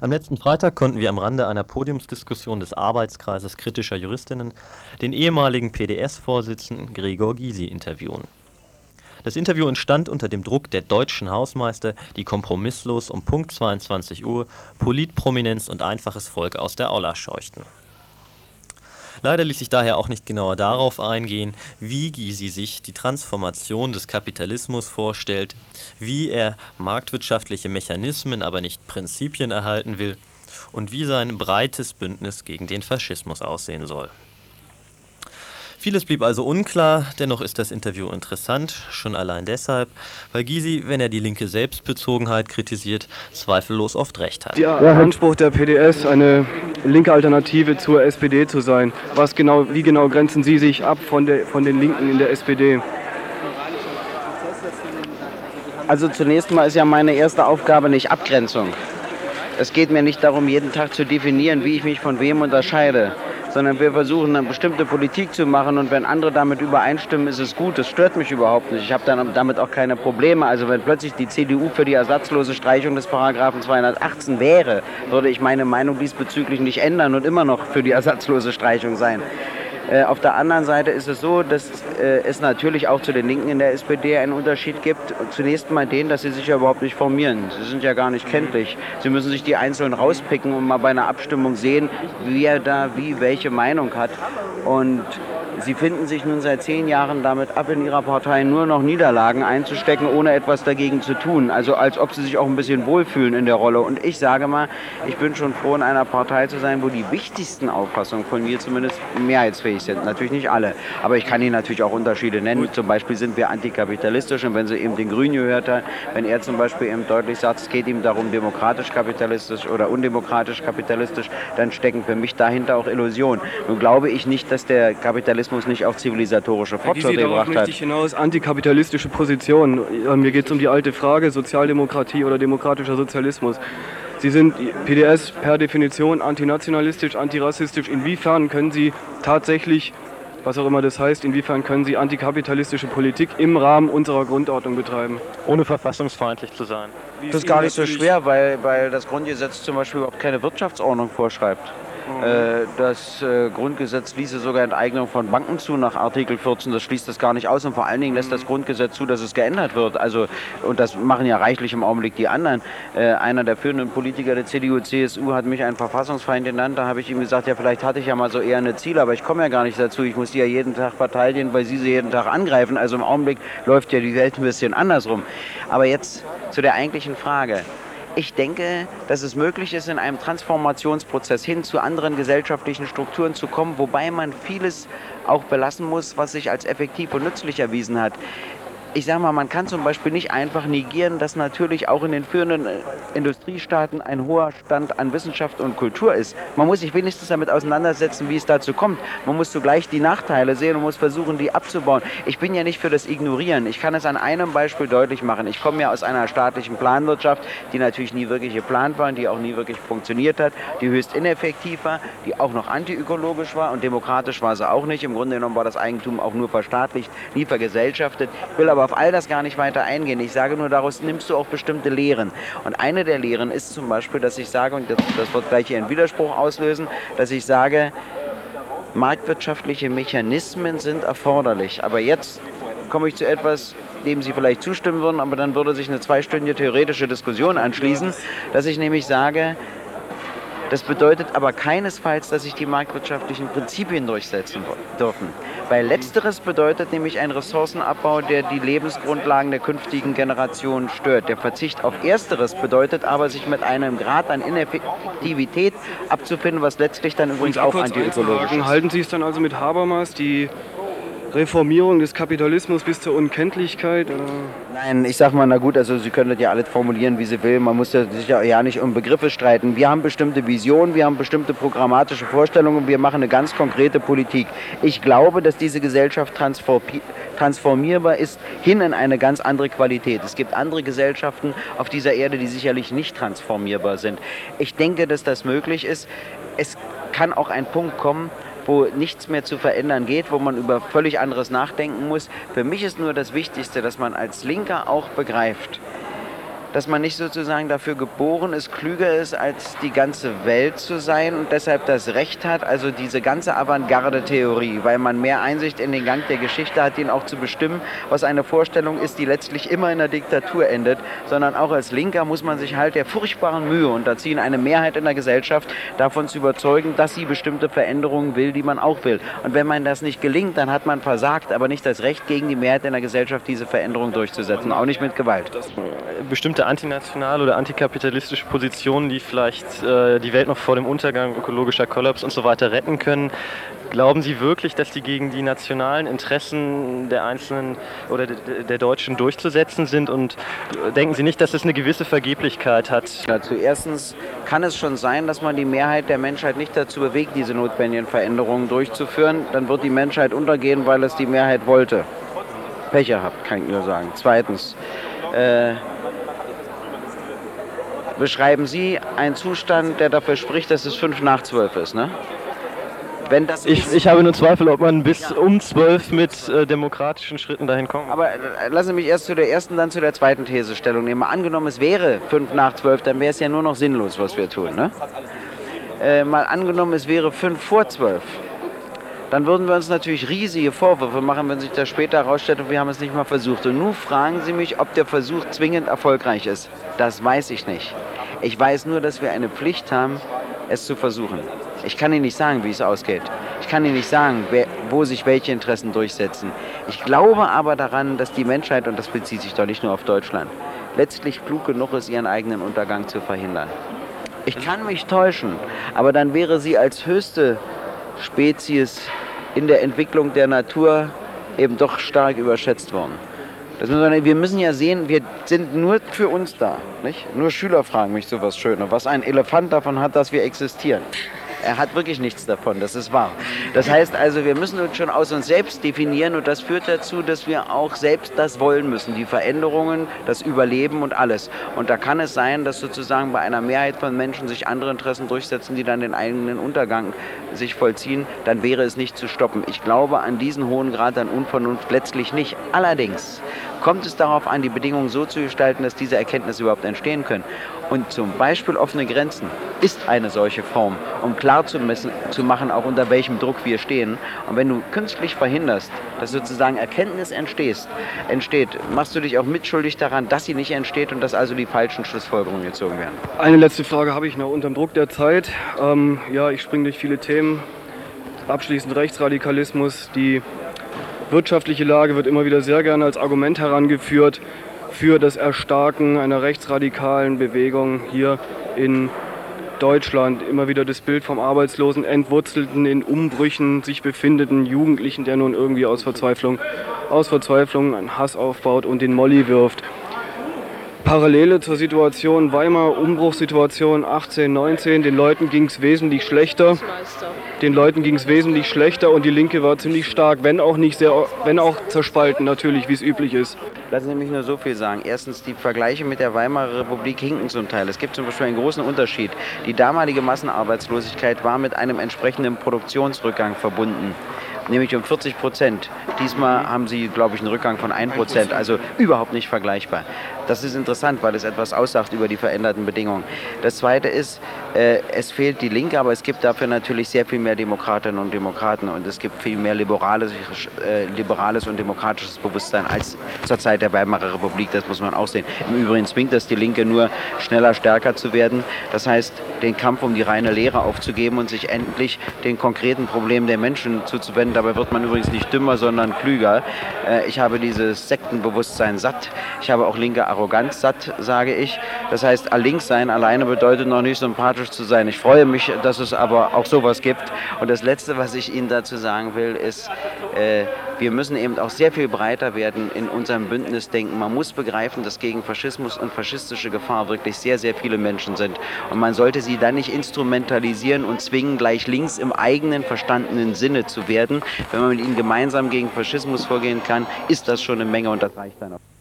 Am letzten Freitag konnten wir am Rande einer Podiumsdiskussion des Arbeitskreises kritischer Juristinnen den ehemaligen PDS-Vorsitzenden Gregor Gysi interviewen. Das Interview entstand unter dem Druck der deutschen Hausmeister, die kompromisslos um Punkt 22 Uhr Politprominenz und einfaches Volk aus der Aula scheuchten. Leider ließ sich daher auch nicht genauer darauf eingehen, wie Gysi sich die Transformation des Kapitalismus vorstellt, wie er marktwirtschaftliche Mechanismen, aber nicht Prinzipien erhalten will und wie sein breites Bündnis gegen den Faschismus aussehen soll. Vieles blieb also unklar, dennoch ist das Interview interessant, schon allein deshalb, weil Gysi, wenn er die linke Selbstbezogenheit kritisiert, zweifellos oft recht hat. Der Anspruch der PDS, eine linke Alternative zur SPD zu sein, was genau, wie genau grenzen Sie sich ab von, der, von den Linken in der SPD? Also zunächst mal ist ja meine erste Aufgabe nicht Abgrenzung. Es geht mir nicht darum, jeden Tag zu definieren, wie ich mich von wem unterscheide sondern wir versuchen eine bestimmte Politik zu machen und wenn andere damit übereinstimmen, ist es gut. Das stört mich überhaupt nicht. Ich habe dann damit auch keine Probleme. Also wenn plötzlich die CDU für die ersatzlose Streichung des Paragraphen 218 wäre, würde ich meine Meinung diesbezüglich nicht ändern und immer noch für die ersatzlose Streichung sein. Äh, auf der anderen Seite ist es so, dass äh, es natürlich auch zu den Linken in der SPD einen Unterschied gibt. Zunächst mal den, dass sie sich ja überhaupt nicht formieren. Sie sind ja gar nicht kenntlich. Sie müssen sich die Einzelnen rauspicken und mal bei einer Abstimmung sehen, wer da wie welche Meinung hat. Und Sie finden sich nun seit zehn Jahren damit ab, in Ihrer Partei nur noch Niederlagen einzustecken, ohne etwas dagegen zu tun. Also als ob Sie sich auch ein bisschen wohlfühlen in der Rolle. Und ich sage mal, ich bin schon froh, in einer Partei zu sein, wo die wichtigsten Auffassungen von mir zumindest mehrheitsfähig sind. Natürlich nicht alle, aber ich kann Ihnen natürlich auch Unterschiede nennen. Zum Beispiel sind wir antikapitalistisch und wenn Sie eben den Grünen gehört haben, wenn er zum Beispiel eben deutlich sagt, es geht ihm darum, demokratisch-kapitalistisch oder undemokratisch-kapitalistisch, dann stecken für mich dahinter auch Illusionen. Nun glaube ich nicht, dass der Kapitalismus Kapitalismus nicht auch zivilisatorische Fortschritte gebracht hat. ich hinaus antikapitalistische Position. Mir geht es um die alte Frage, Sozialdemokratie oder demokratischer Sozialismus. Sie sind PDS per Definition antinationalistisch, antirassistisch. Inwiefern können Sie tatsächlich, was auch immer das heißt, inwiefern können Sie antikapitalistische Politik im Rahmen unserer Grundordnung betreiben? Ohne verfassungsfeindlich zu sein. Das ist gar nicht so schwer, weil, weil das Grundgesetz zum Beispiel überhaupt keine Wirtschaftsordnung vorschreibt. Äh, das äh, Grundgesetz ließe sogar Enteignung von Banken zu nach Artikel 14. Das schließt das gar nicht aus und vor allen Dingen lässt das Grundgesetz zu, dass es geändert wird. Also, und das machen ja reichlich im Augenblick die anderen. Äh, einer der führenden Politiker der CDU, CSU hat mich einen Verfassungsfeind genannt. Da habe ich ihm gesagt, ja, vielleicht hatte ich ja mal so eher eine Ziele, aber ich komme ja gar nicht dazu. Ich muss die ja jeden Tag verteidigen, weil sie sie jeden Tag angreifen. Also im Augenblick läuft ja die Welt ein bisschen andersrum. Aber jetzt zu der eigentlichen Frage. Ich denke, dass es möglich ist, in einem Transformationsprozess hin zu anderen gesellschaftlichen Strukturen zu kommen, wobei man vieles auch belassen muss, was sich als effektiv und nützlich erwiesen hat ich sage mal, man kann zum Beispiel nicht einfach negieren, dass natürlich auch in den führenden äh, Industriestaaten ein hoher Stand an Wissenschaft und Kultur ist. Man muss sich wenigstens damit auseinandersetzen, wie es dazu kommt. Man muss zugleich die Nachteile sehen und muss versuchen, die abzubauen. Ich bin ja nicht für das Ignorieren. Ich kann es an einem Beispiel deutlich machen. Ich komme ja aus einer staatlichen Planwirtschaft, die natürlich nie wirklich geplant war, die auch nie wirklich funktioniert hat, die höchst ineffektiv war, die auch noch antiökologisch war und demokratisch war sie auch nicht. Im Grunde genommen war das Eigentum auch nur verstaatlicht, nie vergesellschaftet. Ich will aber auf all das gar nicht weiter eingehen. Ich sage nur, daraus nimmst du auch bestimmte Lehren. Und eine der Lehren ist zum Beispiel, dass ich sage, und das, das wird gleich hier einen Widerspruch auslösen, dass ich sage, marktwirtschaftliche Mechanismen sind erforderlich. Aber jetzt komme ich zu etwas, dem Sie vielleicht zustimmen würden, aber dann würde sich eine zweistündige theoretische Diskussion anschließen, dass ich nämlich sage, das bedeutet aber keinesfalls, dass sich die marktwirtschaftlichen Prinzipien durchsetzen dürfen. Weil letzteres bedeutet nämlich ein Ressourcenabbau, der die Lebensgrundlagen der künftigen Generationen stört. Der Verzicht auf ersteres bedeutet aber, sich mit einem Grad an Ineffektivität abzufinden, was letztlich dann übrigens auch antiökologisch ist. Halten Sie es dann also mit Habermas, die Reformierung des Kapitalismus bis zur Unkenntlichkeit? Oder? Nein, ich sag mal, na gut, also Sie können das ja alles formulieren, wie Sie will. Man muss ja sich ja nicht um Begriffe streiten. Wir haben bestimmte Visionen, wir haben bestimmte programmatische Vorstellungen, wir machen eine ganz konkrete Politik. Ich glaube, dass diese Gesellschaft transformierbar ist hin in eine ganz andere Qualität. Es gibt andere Gesellschaften auf dieser Erde, die sicherlich nicht transformierbar sind. Ich denke, dass das möglich ist. Es kann auch ein Punkt kommen, wo nichts mehr zu verändern geht, wo man über völlig anderes nachdenken muss. Für mich ist nur das Wichtigste, dass man als Linker auch begreift, dass man nicht sozusagen dafür geboren ist, klüger ist, als die ganze Welt zu sein und deshalb das Recht hat, also diese ganze Avantgarde-Theorie, weil man mehr Einsicht in den Gang der Geschichte hat, den auch zu bestimmen, was eine Vorstellung ist, die letztlich immer in der Diktatur endet, sondern auch als Linker muss man sich halt der furchtbaren Mühe unterziehen, eine Mehrheit in der Gesellschaft davon zu überzeugen, dass sie bestimmte Veränderungen will, die man auch will. Und wenn man das nicht gelingt, dann hat man versagt, aber nicht das Recht, gegen die Mehrheit in der Gesellschaft diese Veränderung durchzusetzen, auch nicht mit Gewalt. Bestimmte antinationale oder antikapitalistische Positionen, die vielleicht äh, die Welt noch vor dem Untergang, ökologischer Kollaps und so weiter retten können, Glauben Sie wirklich, dass die gegen die nationalen Interessen der Einzelnen oder der Deutschen durchzusetzen sind? Und denken Sie nicht, dass es eine gewisse Vergeblichkeit hat? Dazu erstens kann es schon sein, dass man die Mehrheit der Menschheit nicht dazu bewegt, diese notwendigen Veränderungen durchzuführen. Dann wird die Menschheit untergehen, weil es die Mehrheit wollte. Pech gehabt, kann ich nur sagen. Zweitens, äh, beschreiben Sie einen Zustand, der dafür spricht, dass es fünf nach zwölf ist, ne? Wenn das ich, ich habe nur Zweifel, ob man bis ja. um zwölf mit äh, demokratischen Schritten dahin kommt. Aber äh, lassen Sie mich erst zu der ersten, dann zu der zweiten These Stellung nehmen. Mal angenommen, es wäre fünf nach zwölf, dann wäre es ja nur noch sinnlos, was wir tun. Ne? Äh, mal angenommen, es wäre fünf vor zwölf. Dann würden wir uns natürlich riesige Vorwürfe machen, wenn sich das später herausstellt wir haben es nicht mal versucht. Und nun fragen Sie mich, ob der Versuch zwingend erfolgreich ist. Das weiß ich nicht. Ich weiß nur, dass wir eine Pflicht haben, es zu versuchen. Ich kann Ihnen nicht sagen, wie es ausgeht. Ich kann Ihnen nicht sagen, wer, wo sich welche Interessen durchsetzen. Ich glaube aber daran, dass die Menschheit, und das bezieht sich doch nicht nur auf Deutschland, letztlich klug genug ist, ihren eigenen Untergang zu verhindern. Ich kann mich täuschen, aber dann wäre sie als höchste Spezies in der Entwicklung der Natur eben doch stark überschätzt worden. Müssen wir, müssen ja sehen, wir sind nur für uns da. Nicht? Nur Schüler fragen mich sowas Schönes, was ein Elefant davon hat, dass wir existieren. Er hat wirklich nichts davon, das ist wahr. Das heißt also, wir müssen uns schon aus uns selbst definieren und das führt dazu, dass wir auch selbst das wollen müssen, die Veränderungen, das Überleben und alles. Und da kann es sein, dass sozusagen bei einer Mehrheit von Menschen sich andere Interessen durchsetzen, die dann den eigenen Untergang sich vollziehen, dann wäre es nicht zu stoppen. Ich glaube an diesen hohen Grad an Unvernunft letztlich nicht. Allerdings kommt es darauf an, die Bedingungen so zu gestalten, dass diese Erkenntnisse überhaupt entstehen können. Und zum Beispiel offene Grenzen ist eine solche Form, um klar zu, messen, zu machen, auch unter welchem Druck wir stehen. Und wenn du künstlich verhinderst, dass sozusagen Erkenntnis entstehst, entsteht, machst du dich auch mitschuldig daran, dass sie nicht entsteht und dass also die falschen Schlussfolgerungen gezogen werden. Eine letzte Frage habe ich noch unter dem Druck der Zeit. Ähm, ja, ich springe durch viele Themen. Abschließend Rechtsradikalismus, die wirtschaftliche Lage wird immer wieder sehr gerne als Argument herangeführt für das Erstarken einer rechtsradikalen Bewegung hier in Deutschland. Immer wieder das Bild vom arbeitslosen, entwurzelten, in Umbrüchen sich befindenden Jugendlichen, der nun irgendwie aus Verzweiflung, aus Verzweiflung einen Hass aufbaut und den Molly wirft. Parallele zur Situation Weimar, Umbruchssituation 18, 19, den Leuten ging es wesentlich schlechter. Den Leuten ging es wesentlich schlechter und die Linke war ziemlich stark, wenn auch nicht sehr, wenn auch zerspalten natürlich, wie es üblich ist. Lassen Sie mich nur so viel sagen. Erstens, die Vergleiche mit der Weimarer Republik hinken zum Teil. Es gibt zum Beispiel einen großen Unterschied. Die damalige Massenarbeitslosigkeit war mit einem entsprechenden Produktionsrückgang verbunden nämlich um 40 Prozent. Diesmal haben sie, glaube ich, einen Rückgang von 1 Prozent, also überhaupt nicht vergleichbar. Das ist interessant, weil es etwas aussagt über die veränderten Bedingungen. Das Zweite ist, äh, es fehlt die Linke, aber es gibt dafür natürlich sehr viel mehr Demokratinnen und Demokraten und es gibt viel mehr liberales, äh, liberales und demokratisches Bewusstsein als zur Zeit der Weimarer Republik. Das muss man auch sehen. Im Übrigen zwingt das die Linke nur, schneller, stärker zu werden. Das heißt, den Kampf um die reine Lehre aufzugeben und sich endlich den konkreten Problemen der Menschen zuzuwenden. Dabei wird man übrigens nicht dümmer, sondern klüger. Äh, ich habe dieses Sektenbewusstsein satt. Ich habe auch linke Arroganz satt, sage ich. Das heißt, links sein alleine bedeutet noch nicht sympathisch zu sein. Ich freue mich, dass es aber auch sowas gibt. Und das Letzte, was ich Ihnen dazu sagen will, ist, äh, wir müssen eben auch sehr viel breiter werden in unserem Bündnisdenken. Man muss begreifen, dass gegen Faschismus und faschistische Gefahr wirklich sehr, sehr viele Menschen sind. Und man sollte sie dann nicht instrumentalisieren und zwingen, gleich links im eigenen verstandenen Sinne zu werden. Wenn man mit ihnen gemeinsam gegen Faschismus vorgehen kann, ist das schon eine Menge und das reicht dann auch.